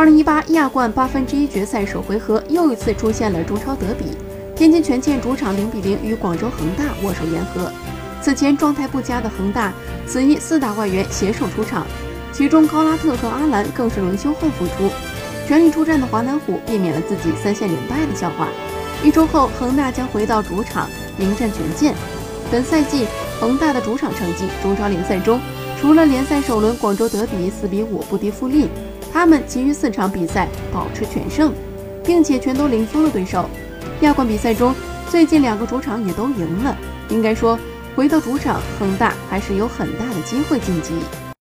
二零一八亚冠八分之一决赛首回合又一次出现了中超德比，天津权健主场零比零与广州恒大握手言和。此前状态不佳的恒大，此役四大外援携手出场，其中高拉特和阿兰更是轮休后复出，全力出战的华南虎避免了自己三线连败的笑话。一周后，恒大将回到主场迎战权健。本赛季恒大的主场成绩，中超联赛中除了联赛首轮广州德比四比五不敌富力。他们其余四场比赛保持全胜，并且全都零封了对手。亚冠比赛中，最近两个主场也都赢了。应该说，回到主场，恒大还是有很大的机会晋级。